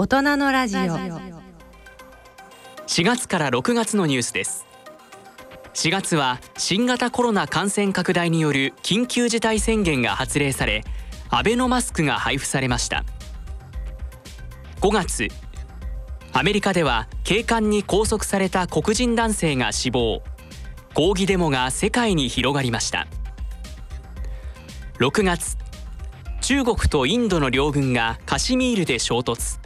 大人のラジオ。4月から6月のニュースです。4月は新型コロナ感染拡大による緊急事態宣言が発令されアベノマスクが配布されました。5月アメリカでは警官に拘束された黒人男性が死亡。抗議デモが世界に広がりました。6月中国とインドの両軍がカシミールで衝突。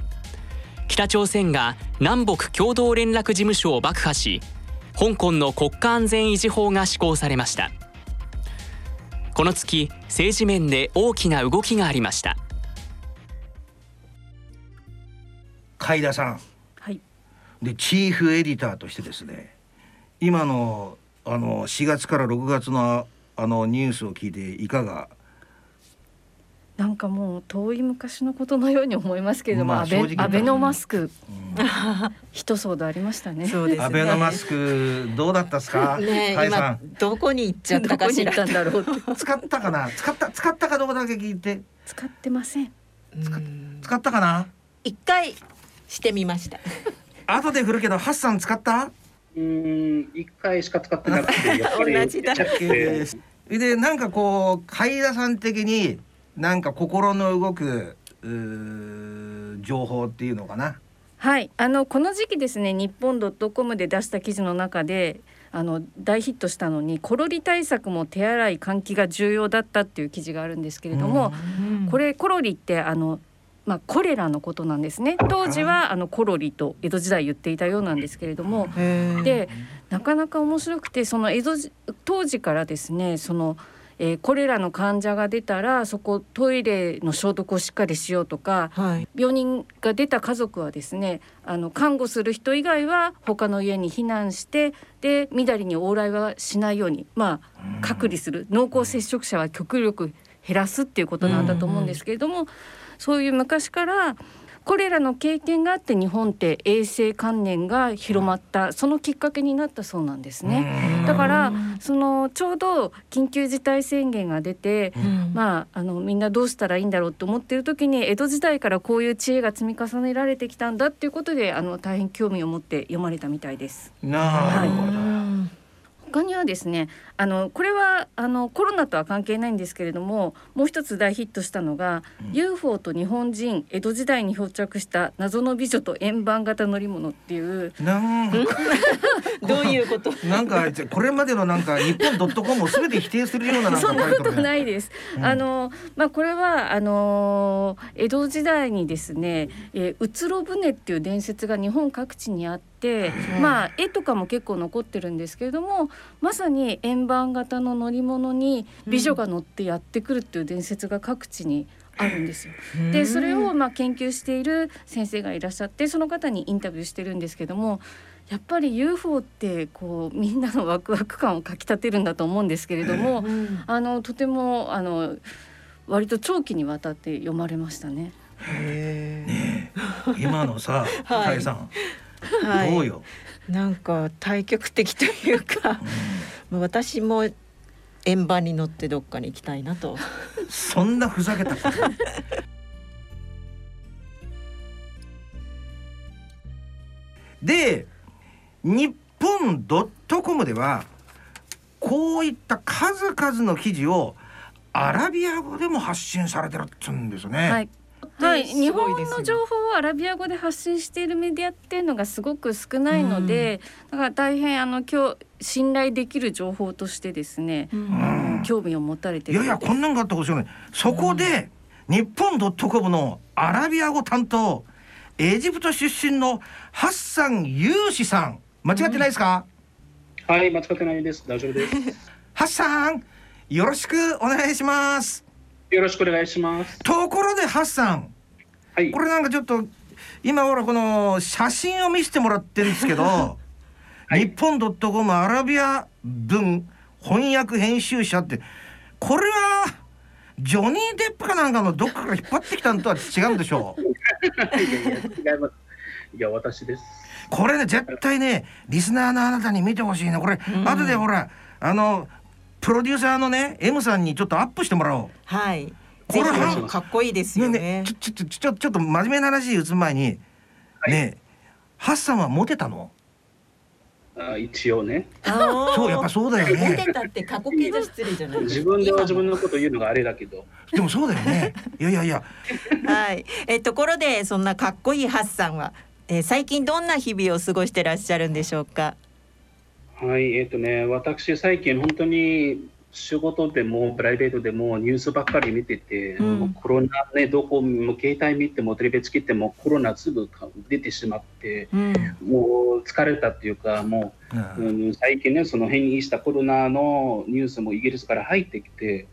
北朝鮮が南北共同連絡事務所を爆破し香港の国家安全維持法が施行されました。この月政治面で大きな動きがありました。海田さん、はい、でチーフエディターとしてですね今のあの4月から6月のあのニュースを聞いていかがなんかもう遠い昔のことのように思いますけれども、まあアベノマスク、一騒動ありましたね。そうですね。アベノマスクどうだったですか、ね今どこに行っちゃったどこかしら。に行ったんだろう使ったかな？使った使ったかどうかだけ聞いて。使ってません。うん。使ったかな？一回してみました。後で振るけどハッサン使った？うーん、一回しか使ってなくて、同じだ。でなんかこう海田さん的になんか心の動く情報っていうのかな。はい、あのこの時期ですね、日本ドットコムで出した記事の中で。あの大ヒットしたのにコロリ対策も手洗い換気が重要だったっていう記事があるんですけれども、これコロリってあのまあコレラのことなんですね。当時はあのコロリと江戸時代言っていたようなんですけれどもでなかなか面白くてその江戸時当時からですねその、えーコレラの患者が出たらそこトイレの消毒をしっかりしようとかはい。病人が出た家族はですねあの看護する人以外は他の家に避難してでみだりに往来はしないようにまあ隔離する。濃厚接触者は極力減らすっていうことなんだと思うんですけれども、そういう昔からコレラの経験があって日本って衛生観念が広まったそのきっかけになったそうなんですね。だからそのちょうど緊急事態宣言が出て、まあ、あのみんなどうしたらいいんだろうと思ってる時に江戸時代からこういう知恵が積み重ねられてきたんだっていうことであの大変興味を持って読まれたみたいです。なるほど、他にはですねあのこれはあのコロナとは関係ないんですけれどももう一つ大ヒットしたのが、UFO と日本人江戸時代に漂着した謎の美女と円盤型乗り物っていうなんか どういうこと？なんかこれまでのなんか日本ドットコムをすべて否定するようななんか そんなことないです。うんあのまあこれはあの江戸時代にですね、えー、うつろ舟っていう伝説が日本各地にあって、まあ絵とかも結構残ってるんですけれども、まさに円盤型の乗り物に美女が乗ってやってくるっていう伝説が各地にあるんですよ。でそれをまあ研究している先生がいらっしゃってその方にインタビューしてるんですけどもやっぱり UFO ってこうみんなのワクワク感をかきたてるんだと思うんですけれども、あのとてもあの割と長期にわたって読まれましたね。今のさ はい。さん、はい。どうよ、なんか対極的というか、まあ私も円盤に乗ってどっかに行きたいなと。そんなふざけたこと？で日本ドットコムではこういった数々の記事をアラビア語でも発信されてるっつうんですね。はいはい、す日本の情報をアラビア語で発信しているメディアっていうのがすごく少ないので、だから大変あの今日信頼できる情報としてですね、あの興味を持たれてるいやいやこんなんがあったかもしれない。そこで、日本ドットコムのアラビア語担当エジプト出身のハッサン・ユーシさん。間違ってないですか、はい、間違ってないです。大丈夫です。ハッサンよろしくお願いしますよろしくお願いします。ところでハッサンはいこ。れなんかちょっと今ほらこの写真を見せてもらってるんですけど、い日本ドットコムアラビア文翻訳編集者ってこれはジョニー・デップかなんかのどっかから引っ張ってきたのとは違うんでしょう違います。いや、私です。これね絶対ねリスナーのあなたに見てほしいねこれ、後でほらあのプロデューサーのね M さんにちょっとアップしてもらおう。はい。ぜこれはひかっこいいですよね。ねねちょちょちょちょちょっと真面目な話打つ前に、はい。ねハッサンはモテたの？あ一応ね。そうやっぱそうだよモねテたって過去形じゃ失礼じゃない自か。分では自分のこと言うのがあれだけど。でもそうだよね。いやいやいや。はい、えところでそんなかっこいいハッサンは、えー最近どんな日々を過ごしてらっしゃるんでしょうか？はいえっ、とね私最近本当に仕事でもプライベートでもニュースばっかり見てて、うん。もうコロナねどこも携帯見てもテレビつけてもコロナすぐ出てしまってうん、もう疲れたっていうかもう、うん。うん、最近ねその変異したコロナのニュースもイギリスから入ってきて、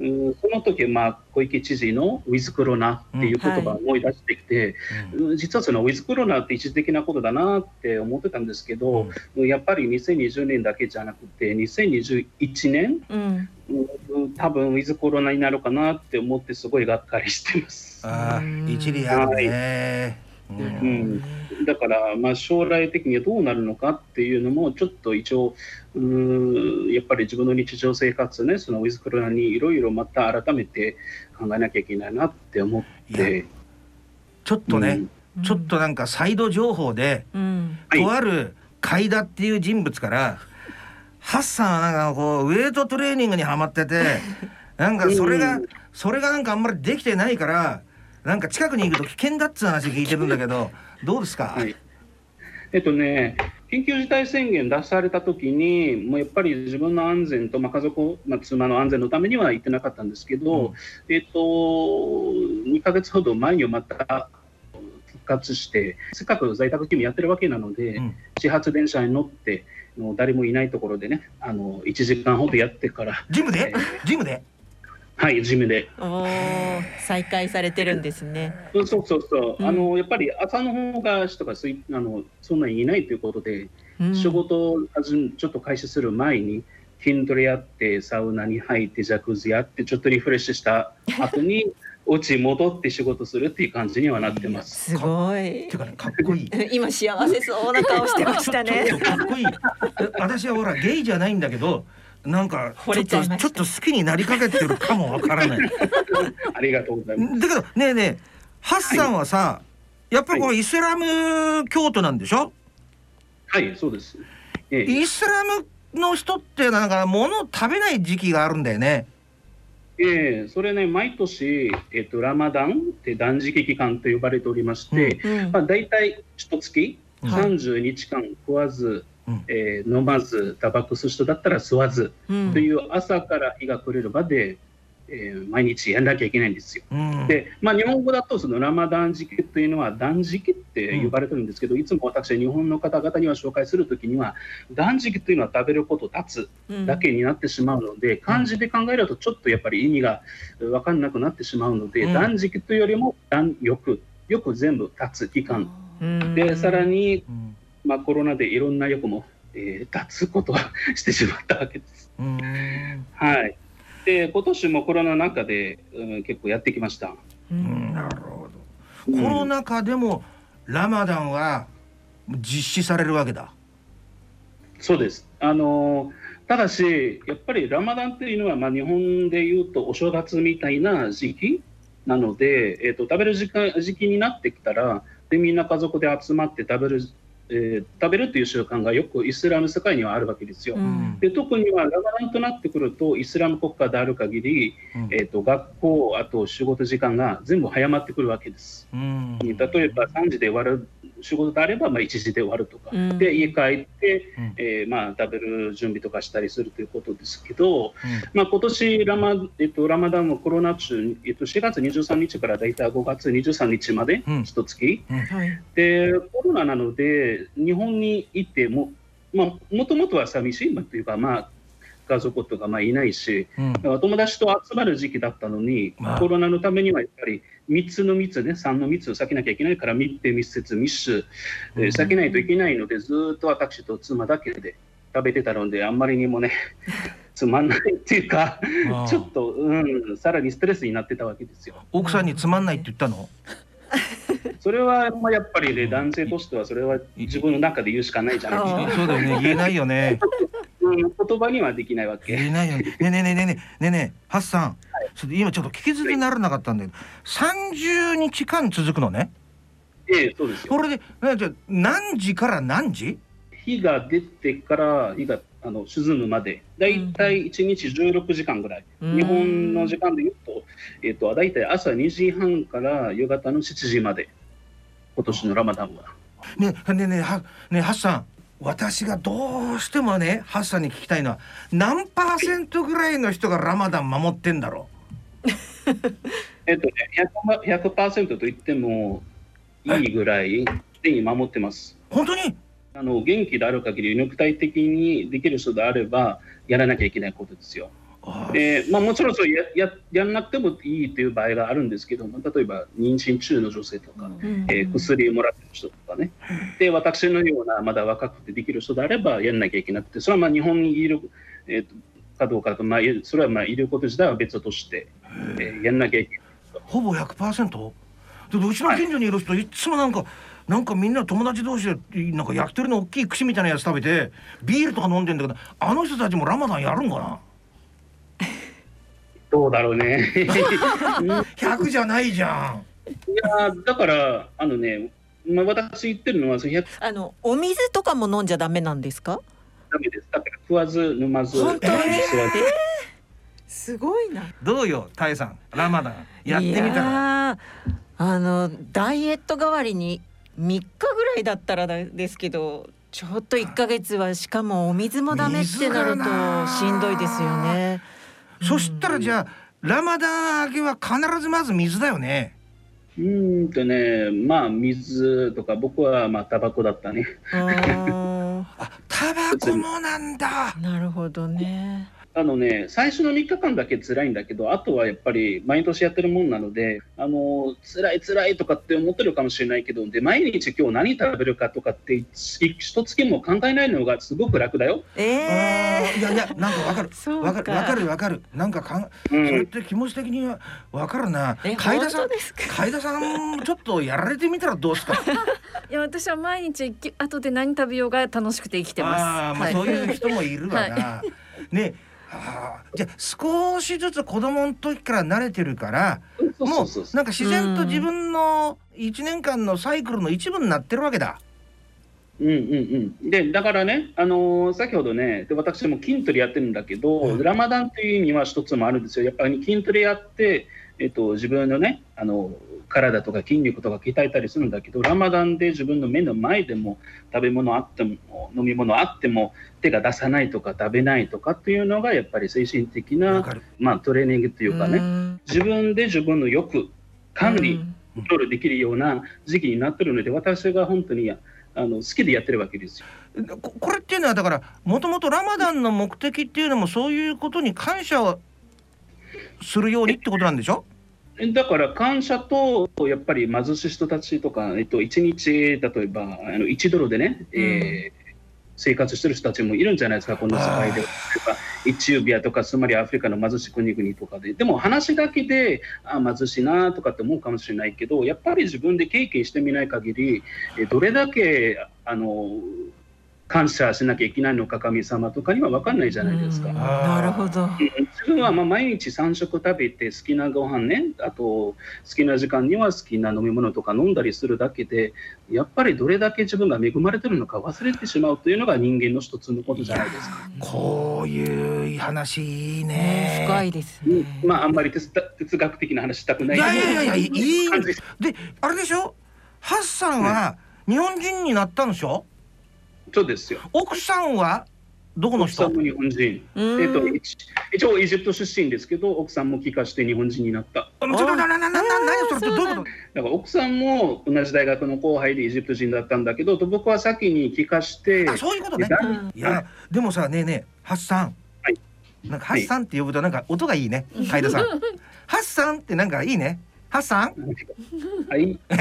うん。うん、その時まあ小池知事のウィズコロナっていう言葉を思い出してきて、うん。実はそのウィズコロナって一時的なことだなって思ってたんですけど、やっぱり2020年だけじゃなくて2021年、多分ウィズコロナになるかなって思ってすごいがっかりしてます。あ一理あるね、ううんん。だから、まあ、将来的にどうなるのかっていうのもちょっと一応うやっぱり自分の日常生活ねそのウィズコロナにいろいろまた改めて考えなきゃいけないなって思って。ちょっとね、うん。ちょっとなんかサイド情報で、うん、はいとある海田っていう人物からハッサンはなんかこうウェイトトレーニングにはまっててなんかそれがうん。それがなんかあんまりできてないからなんか近くに行くと危険だっつう話聞いてるんだけど どうですか、はい。えっとね、緊急事態宣言出されたときに、もうやっぱり自分の安全と、まあ、家族、まあ、妻の安全のためには行ってなかったんですけど、えっと、2ヶ月ほど前にまた復活して、せっかく在宅勤務やってるわけなので、うん。始発電車に乗って、もう誰もいないところでね、あの1時間ほどやってから、ジムで？えジムで？はい、ジムで。おー再開されてるんですね。そうそうそうそう、うん。あのやっぱり朝の方が人がすいあのそんなにいないということで、うん。仕事をちょっと開始する前に筋トレやってサウナに入ってジャクズやってちょっとリフレッシュした後に お家戻って仕事するっていう感じにはなってます。すごい。かねかっこいい。今幸せそうな顔してましたね。ちょっとかっこいい。え私はほらゲイじゃないんだけどなんか惚ちょっとちょっと好きになりかけてるかもわからない。ありがとうございます。だけどねえねえハッサンはさ、やっぱりこれイスラム教徒なんでしょ、はい、そうです。ええ。イスラムの人ってなんか物を食べない時期があるんだよね。ええそれね、毎年、えっと、ラマダンって断食期間と呼ばれておりまして、うん。まあ、大体一月はい30日間食わず、うん。えー飲まず、タバコ吸う人だったら吸わず、うん。という朝から日が暮れるまで、えー毎日やんなきゃいけないんですよ。うん、で、まあ、日本語だとそのラマダン時期というのは断食って呼ばれてるんですけど、いつも私日本の方々には紹介するときには断食というのは食べること立つだけになってしまうので、漢字で考えるとちょっとやっぱり意味が分かんなくなってしまうので、うん。断食というよりも断よくよく全部立つ期間。うん。でさらに、うんまあ、コロナでいろんな欲も、えー立つことは してしまったわけです。うんはいで今年もコロナの中で、うん、結構やってきました。ううんんなるほど。コロナ禍でもラマダンは実施されるわけだ。そうです。あのただし、やっぱりラマダンっていうのは、まあ、日本でいうとお正月みたいな時期なので、えー、と食べる時間時期になってきたらで、みんな家族で集まって食べる、えー食べるという習慣がよくイスラム世界にはあるわけですよ。うんで特にはラマダンとなってくると、イスラム国家である限り、うんえー、と学校、あと仕事時間が全部早まってくるわけです。うん例えば3時で終わる仕事であれば、まあ、1時で終わるとか、うん。で家帰って、うん。えーまあ、食べる準備とかしたりするということですけど、まあ今年ラマ、えっと、ラマダンもコロナ中、えっと、4月23日から大体5月23日までうん。一月、はい。でコロナなので日本に行っても、まあ、もともとは寂しい、まあ、というか、まあ、家族とかまあいないし、うん友達と集まる時期だったのに、まあコロナのためにはやっぱり3つの密ね、3の密を避けなきゃいけないから、密閉、密接、密集、えー避けないといけないので、ずーっと私と妻だけで食べてたので、あんまりにもね、つまんないっていうか、ちょっと、うん、さらにストレスになってたわけですよ。奥さんにつまんないって言ったの？それはまあやっぱりね、男性としてはそれは自分の中で言うしかないじゃないですか。あそうだよね。言えないよね。うん、言葉にはできないわけ。ね。ねえねえねえねえねえねえハッサン。それで今ちょっと聞き捨てにならなかったんだけど30日間続くのねええそうですよ。これでなじゃあ何時から何時？日が出てから日があの沈むまで、だいたい1日16時間ぐらい。うん日本の時間で言うと、えっ、と、だいたい朝2時半から夕方の7時まで、今年のラマダンは。ねえねえねえはねえハッサン私がどうしてもねハッサンに聞きたいのは何パーセントぐらいの人がラマダン守ってんだろ えっ、とね、100%, 100と言ってもいいぐらい、常に守ってます。う本当に？あの元気である限り、肉体的にできる人であれば、やらなきゃいけないことですよ。ああでまあ、もちろんそうやややらなくてもいいという場合があるんですけども、例えば妊娠中の女性とか、うん。えー薬をもらってる人とかね、で私のようなまだ若くてできる人であればやらなきゃいけなくて、それはまあ日本にいる、えーとかどうかと、まあ、それはまあいること自体は別として、えーやらなきゃいけない。ほぼ 100%? でうちの近所にいる人いっつもなんかなんかみんな友達同士でなんか焼き鳥の大きい串みたいなやつ食べてビールとか飲んでんだけどあの人たちもラマダンやるんかな？どうだろうね。い100じゃないじゃん。やだから、あのね、まあ、私言ってるのは、その100あのお水とかも飲んじゃダメなんですか？ダメです。だから食わず飲まず、本当に？吸わずすごいな。どうよタイさん。ラマダンやってみたら。いやーあのダイエット代わりに3日ぐらいだったらですけどちょっと1ヶ月はしかもお水もダメってなるとしんどいですよね。そしたらじゃあラマダン明けは必ずまず水だよねうーんとね、まあ、水とか、僕はまあ、タバコだったね。あ タバコもなんだなるほどね。あのね、最初の3日間だけ辛いんだけど、あとはやっぱり毎年やってるもんなので、あの辛い辛いとかって思ってるかもしれないけど、で毎日今日何食べるかとかって、一一月も考えないのがすごく楽だよ。あえー。いやいやなんかわかる。わかるわかるわかる。なんかかんうそれっん、て気持ち的にはわかるな。え海田さん本当ですか？海田さんちょっとやられてみたらどうですか？いや私は毎日き後で何食べようが楽しくて生きてます。ああまあはい。そういう人もいるわな。ねあーじゃあ少しずつ子供の時から慣れてるからもそうなんか自然と自分の1年間のサイクルの一部になってるわけだ。うんうんうん、でだからね、あのー先ほどね、で私も筋トレやってるんだけど、うん。ラマダンっていう意味は一つもあるんですよ、やっぱり筋トレやって、えっと、自分のね、あの体とか筋肉とか鍛えたりするんだけど、ラマダンで自分の目の前でも食べ物あっても、飲み物あっても、手が出さないとか食べないとかっていうのが、やっぱり精神的な。まあ、トレーニングというかね、ね自分で自分の欲、管理、コントロールできるような時期になってるので、私が本当にあの好きでやってるわけですよ。ここれっていうのはだからもともとラマダンの目的っていうのもそういうことに感謝をするようにってことなんでしょ？だから感謝とやっぱり貧しい人たちとか、えっと、1日例えばあの1ドルでね、えー生活してる人たちもいるんじゃないですか、この世界では。エチオピアとか、つまりアフリカの貧しい国々とかで。でも話だけであ貧しいなとかって思うかもしれないけど、やっぱり自分で経験してみない限り、えどれだけあの感謝しなきゃいけないのか、神様とかには分かんないじゃないですか。なるほど。自分はまあ毎日3食食べて好きなご飯ねあと好きな時間には好きな飲み物とか飲んだりするだけでやっぱりどれだけ自分が恵まれてるのか忘れてしまうというのが人間の一つのことじゃないですか。こういう話いいねね。深いですうんね。まああんまり哲哲学的な話したくないいやいやいやいやいい 感じですであれでしょ？ハッサンは日本人になったんでしょ？そうですよ。奥さんはどこの人？奥さんも日本人。うん。えっと、一一応エジプト出身ですけど奥さんも帰化して日本人になった。あちょっとななななな何それどういうこと？だ。から奥さんも同じ大学の後輩でエジプト人だったんだけど僕は先に帰化してあそういうことね。いやでもさねえねえハッサン。はい。なんかハッサンって呼ぶとなんか音がいいね海田さん。ハッサンってなんかいいね。ハッサン？はい、ハ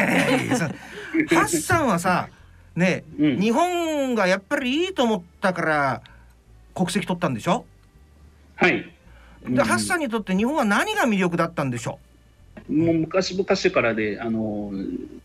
ッサンはさねえうん、日本がやっぱりいいと思ったから国籍取ったんでしょ？はい。でハッサンにとって日本は何が魅力だったんでしょ？もう昔々からで、あの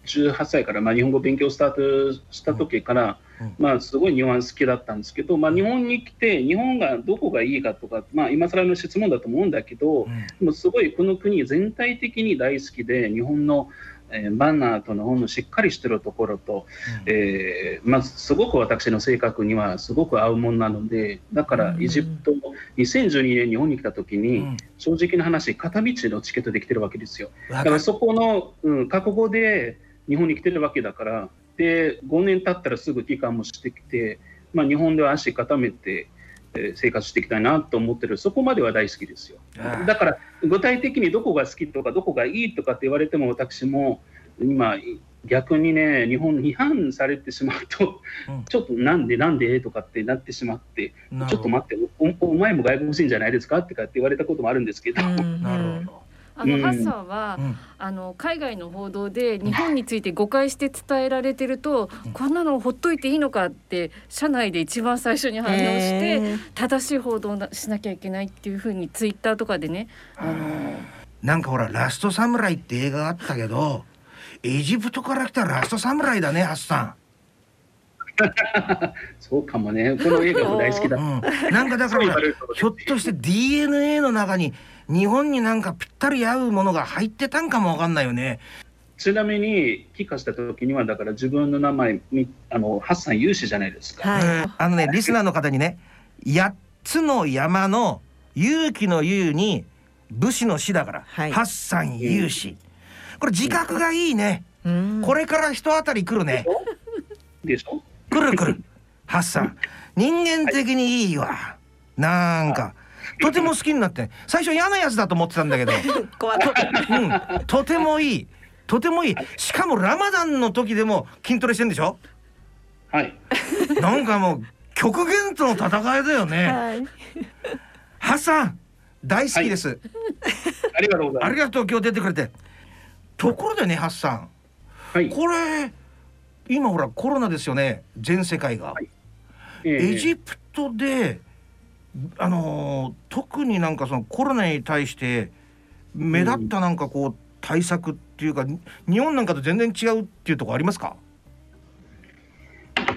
18歳から、まあ、日本語勉強スタートした時から、うん。まあ、すごい日本好きだったんですけど、まあ、日本に来て、日本がどこがいいかとか、まあ、今更の質問だと思うんだけど、うん。でもすごいこの国全体的に大好きで、日本の、えーバナーとの本のしっかりしてるところと、えーまあ、すごく私の性格にはすごく合うもんなので、だからうん。エジプト、2012年日本に来た時に、うん。正直な話、片道のチケットできてるわけですよ。だからそこの、うん、覚悟で日本に来てるわけだから、で5年経ったらすぐ帰還もしてきて、まあ、日本では足固めて、えー生活していきたいなと思ってる、そこまでは大好きですよ。だから具体的にどこが好きとか、どこがいいとかって言われても、私も今、逆にね、日本に批判されてしまうと、うん。ちょっとなんで、なんでとかってなってしまって、ちょっと待ってお、お前も外国人じゃないですかってかって言われたこともあるんですけど、うん。なるほど。うん。あのハッサンは、うん。あの海外の報道で日本について誤解して伝えられてると、こんなのほっといていいのかって社内で一番最初に反応して、正しい報道をしなきゃいけないっていうふうにツイッターとかでねあのなんかほらラストサムライって映画があったけどエジプトから来たラストサムライだねハッサ そうかもね、この映画も大好きだ。ン、う。ん、なんかだからひょっとして DNA の中に日本になんかぴったり合うものが入ってたんかもわかんないよね。ちなみに帰化した時には、だから自分の名前、みあのハッサン有志じゃないですか。はい。えーあのねリスナーの方にね8つの山の勇気の勇に武士の士だから、はい。ハッサン勇士これ自覚がいいね。うん。これから人当たり来るね。でしょ？来る来る。ハッサン。人間的にいいわ。なんか。とても好きになって。最初嫌なやつだと思ってたんだけど、うん、とてもいい。とてもいい。しかもラマダンの時でも筋トレしてんでしょ？はい。なんかもう極限との戦いだよね。はい。ハッサン大好きです、ありがとうございます。ありがとう。今日出てくれて。ところでねハッサン。はい。これ今ほらコロナですよね全世界が、はい。ええ。エジプトであのー特になんかそのコロナに対して目立ったなんかこう対策っていうか、に日本なんかと全然違うっていうところありますか？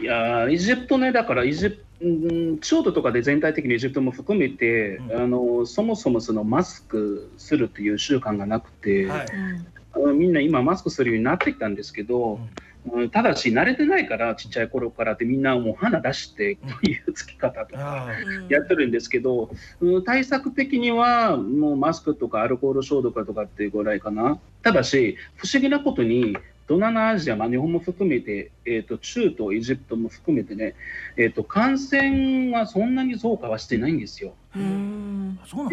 いやーエジプトね、だからエジプうん中東とかで全体的にエジプトも含めて、うん。あのそもそもそのマスクするっていう習慣がなくて、はい。あのみんな今マスクするようになってきたんですけど、うんただし慣れてないからちっちゃい頃からってみんなもう鼻出してこうい うつき方とか。あやってるんですけど、うん対策的にはもうマスクとかアルコール消毒とかっていうぐらいかな。ただし、不思議なことに、東南アジア、まあ、日本も含めて、えー、と中東、エジプトも含めてね、えー、と感染はそんなに増加はしてないんですよ。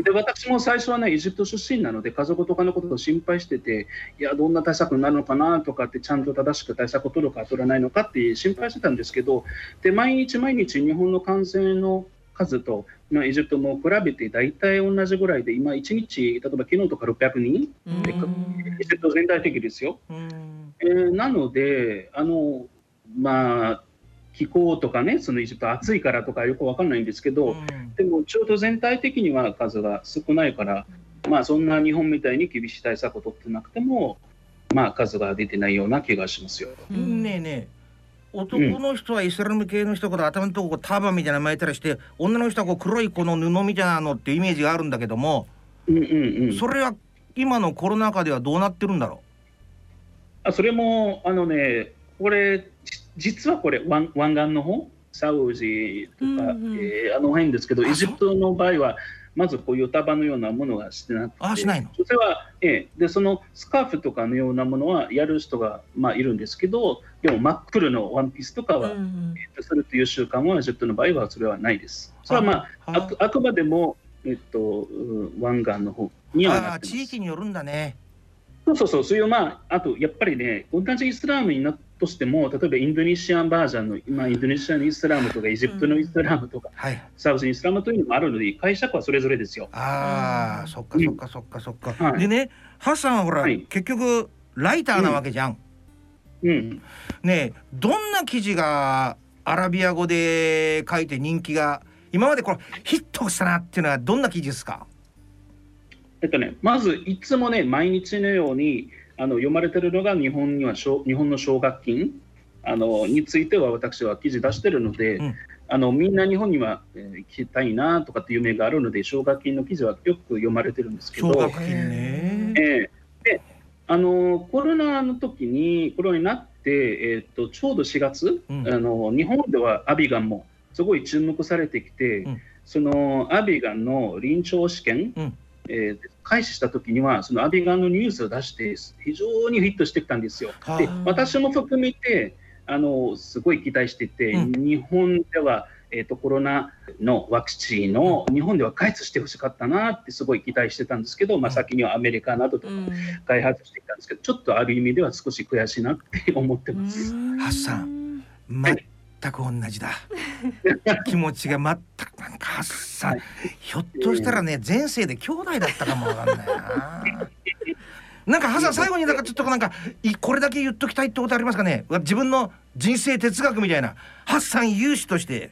で私も最初はね、エジプト出身なので、家族とかのことを心配してて、いや、どんな対策になるのかなとかって、ちゃんと正しく対策を取るか取らないのかって心配してたんですけど、で毎日毎日、日本の感染の数と、まあ、エジプトも比べて大体同じぐらいで、今、1日、例えば昨日とか600人、うん。エジプト全体的ですよ。うん。えーなので、あのまあ、気候とかね、そのエジプト暑いからとかよくわかんないんですけど、でもちょうど全体的には数が少ないから、まあ、そんな日本みたいに厳しい対策を取ってなくても、まあ、数が出てないような気がしますよ。うん。ねえねえ男の人はイスラム系の人から頭のとこターバンみたいなの巻いたりして女の人はこう黒いこの布みたいなのってイメージがあるんだけども、うんうんうん、それは今のコロナ禍ではどうなってるんだろあそれも、あのね、これ、じ実はこれ、湾湾岸の方？サウジとか、うんうん。えーあの辺ですけど、あエジプトの場合は、まずこういう束のようなものがしてなくて、あしないの？それは、ええ。で、そのスカーフとかのようなものはやる人が、まあ、いるんですけど、でも真っ黒のワンピースとかは、うんえっとするという習慣はエジプトの場合はそれはないです。それはまあ、ああくあくまでも、えっと、うん湾岸の方にうはなってます。ああ地域によるんだね。そうそうそう、そういう、まあ、あとやっぱりね、同じイスラムになったとしても、例えばインドネシアンバージョンの、今、インドネシアのイスラムとか、エジプトのイスラムとか、はい。サウジイスラムというのもあるので、解釈はそれぞれですよ。ああ、うん。そっかそっかそっかそっか、はい。でねハッサンはほら、はい。結局ライターなわけじゃん、うん、ねえどんな記事がアラビア語で書いて人気が今までこれヒットしたなっていうのはどんな記事ですか？ええっとね、まずいつもね、毎日のようにあの読まれてるのが日本には奨日本の奨学金？あのについては私は記事出してるので、うん。あのみんな日本には、えー行きたいなとかっていう夢があるので、奨学金の記事はよく読まれてるんですけど、奨学金ね。ええであのコロナの時にコロナになって、えっとちょうど4月、うん。あの日本ではアビガンもすごい注目されてきて、うん。そのアビガンの臨床試験、うんえー開始した時にはそのアビガンのニュースを出して非常にヒットしてきたんですよ。はあ。で私も含めてあのすごい期待してて、うん。日本では、えー、とコロナのワクチンの日本では開発してほしかったなってすごい期待してたんですけど、まあ、先にはアメリカなどとかうん。開発してきたんですけど、ちょっとある意味では少し悔しいなって思ってます。ハッサン全く同じだ。気持ちが全くなんかハッサン、はい。ひょっとしたらね前世で兄弟だったかもわかんないな。なんかハッサン最後になんかちょっとなんかいこれだけ言っときたいってことありますかね？自分の人生哲学みたいなハッサン有志として。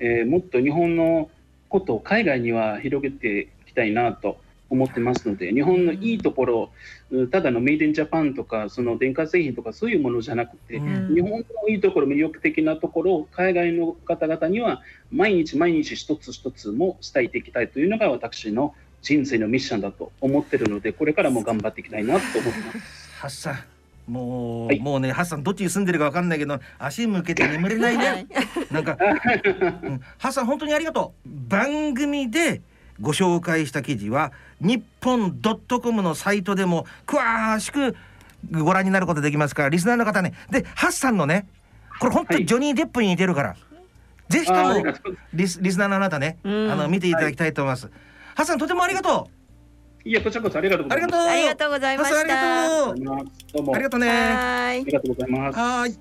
えーもっと日本のことを海外には広げていきたいなと思ってますので、日本のいいところ、うんただのメイデンジャパンとか、その電化製品とかそういうものじゃなくて、うん。日本のいいところ、魅力的なところを海外の方々には毎日毎日一つ一つも伝えていきたいというのが私の人生のミッションだと思ってるので、これからも頑張っていきたいなと思ってます。ハッサンもう、はい。もうねハッサンどっちに住んでるかわかんないけど足向けて眠れないね。なんか、うん、ハッサン本当にありがとう。番組でご紹介した記事は日本ドットコムのサイトでも詳しくご覧になることできますからリスナーの方ね。でハッサンのねこれ本当にジョニー・デップに似てるから、ぜひともリスリスナーのあなたね、うん。あの見ていただきたいと思います、ハッサンとてもありがといや、こちらこそありがとうございます。うありがとう。ありがとうございました。ハッサンありがとうありがとうございます。どうも。ありがとうねありがとうございます。はーい